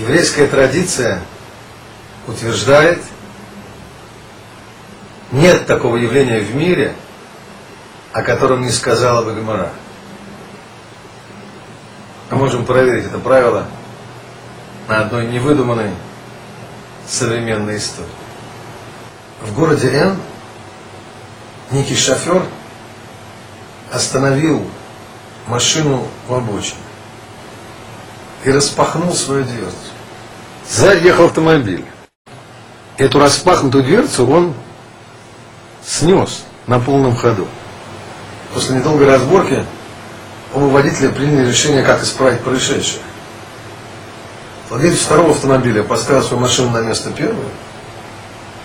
Еврейская традиция утверждает, нет такого явления в мире, о котором не сказала бы Гомора. Мы можем проверить это правило на одной невыдуманной современной истории. В городе Н некий шофер остановил машину в обочине и распахнул свою дверцу. Сзади ехал автомобиль. Эту распахнутую дверцу он снес на полном ходу. После недолгой разборки оба водителя приняли решение, как исправить происшедшее. Владелец второго автомобиля поставил свою машину на место первой.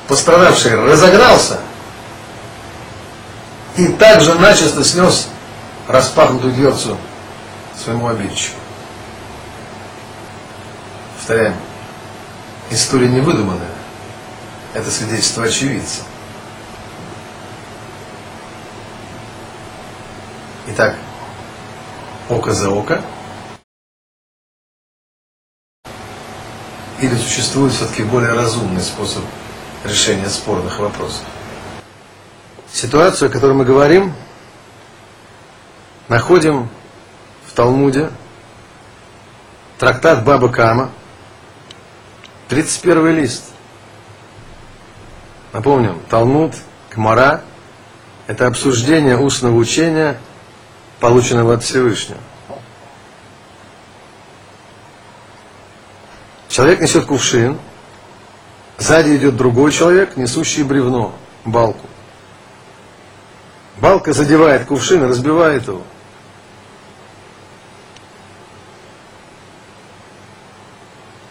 Пострадавший разогнался и также начисто снес распахнутую дверцу своему обидчику. Повторяем, история не выдуманная. Это свидетельство очевидца. Итак, око за око. Или существует все-таки более разумный способ решения спорных вопросов? Ситуацию, о которой мы говорим, находим в Талмуде, трактат Баба Кама, 31 лист. Напомним, Талмуд, Кмара – это обсуждение устного учения, полученного от Всевышнего. Человек несет кувшин, сзади идет другой человек, несущий бревно, балку. Балка задевает кувшин и разбивает его.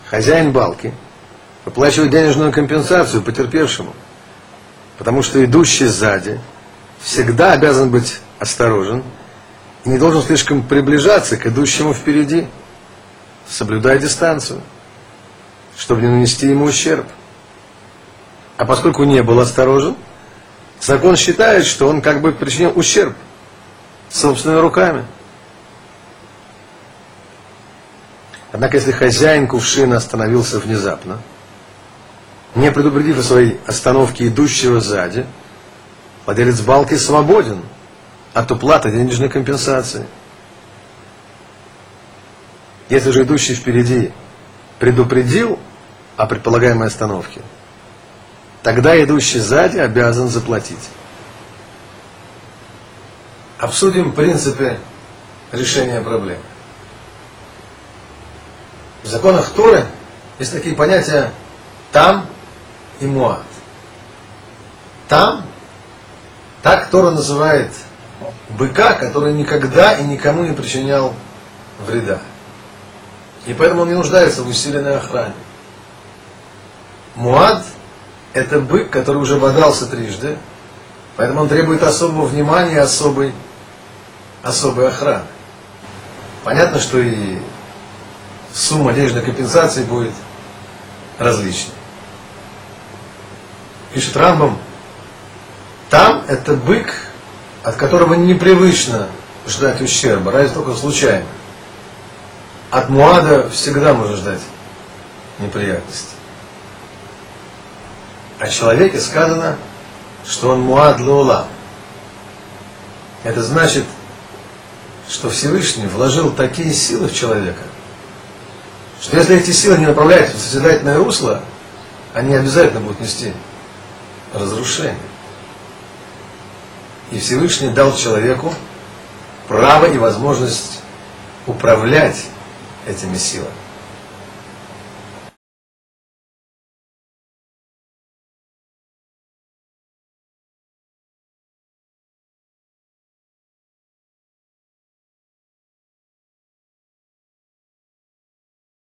Хозяин балки выплачивает денежную компенсацию потерпевшему, потому что идущий сзади всегда обязан быть осторожен и не должен слишком приближаться к идущему впереди, соблюдая дистанцию, чтобы не нанести ему ущерб. А поскольку не был осторожен, Закон считает, что он как бы причинил ущерб собственными руками. Однако, если хозяин кувшина остановился внезапно, не предупредив о своей остановке идущего сзади, владелец балки свободен от уплаты денежной компенсации. Если же идущий впереди предупредил о предполагаемой остановке – тогда идущий сзади обязан заплатить. Обсудим принципы решения проблемы. В законах Торы есть такие понятия там и муат. Там, так Тора называет быка, который никогда и никому не причинял вреда. И поэтому он не нуждается в усиленной охране. Муад это бык, который уже бодрался трижды, поэтому он требует особого внимания, особой, особой охраны. Понятно, что и сумма денежной компенсации будет различной. Пишет Рамбам, там это бык, от которого непривычно ждать ущерба, разве только случайно. От Муада всегда можно ждать неприятностей. О человеке сказано, что он муад лаула. Это значит, что Всевышний вложил такие силы в человека, что если эти силы не направляются в созидательное русло, они обязательно будут нести разрушение. И Всевышний дал человеку право и возможность управлять этими силами.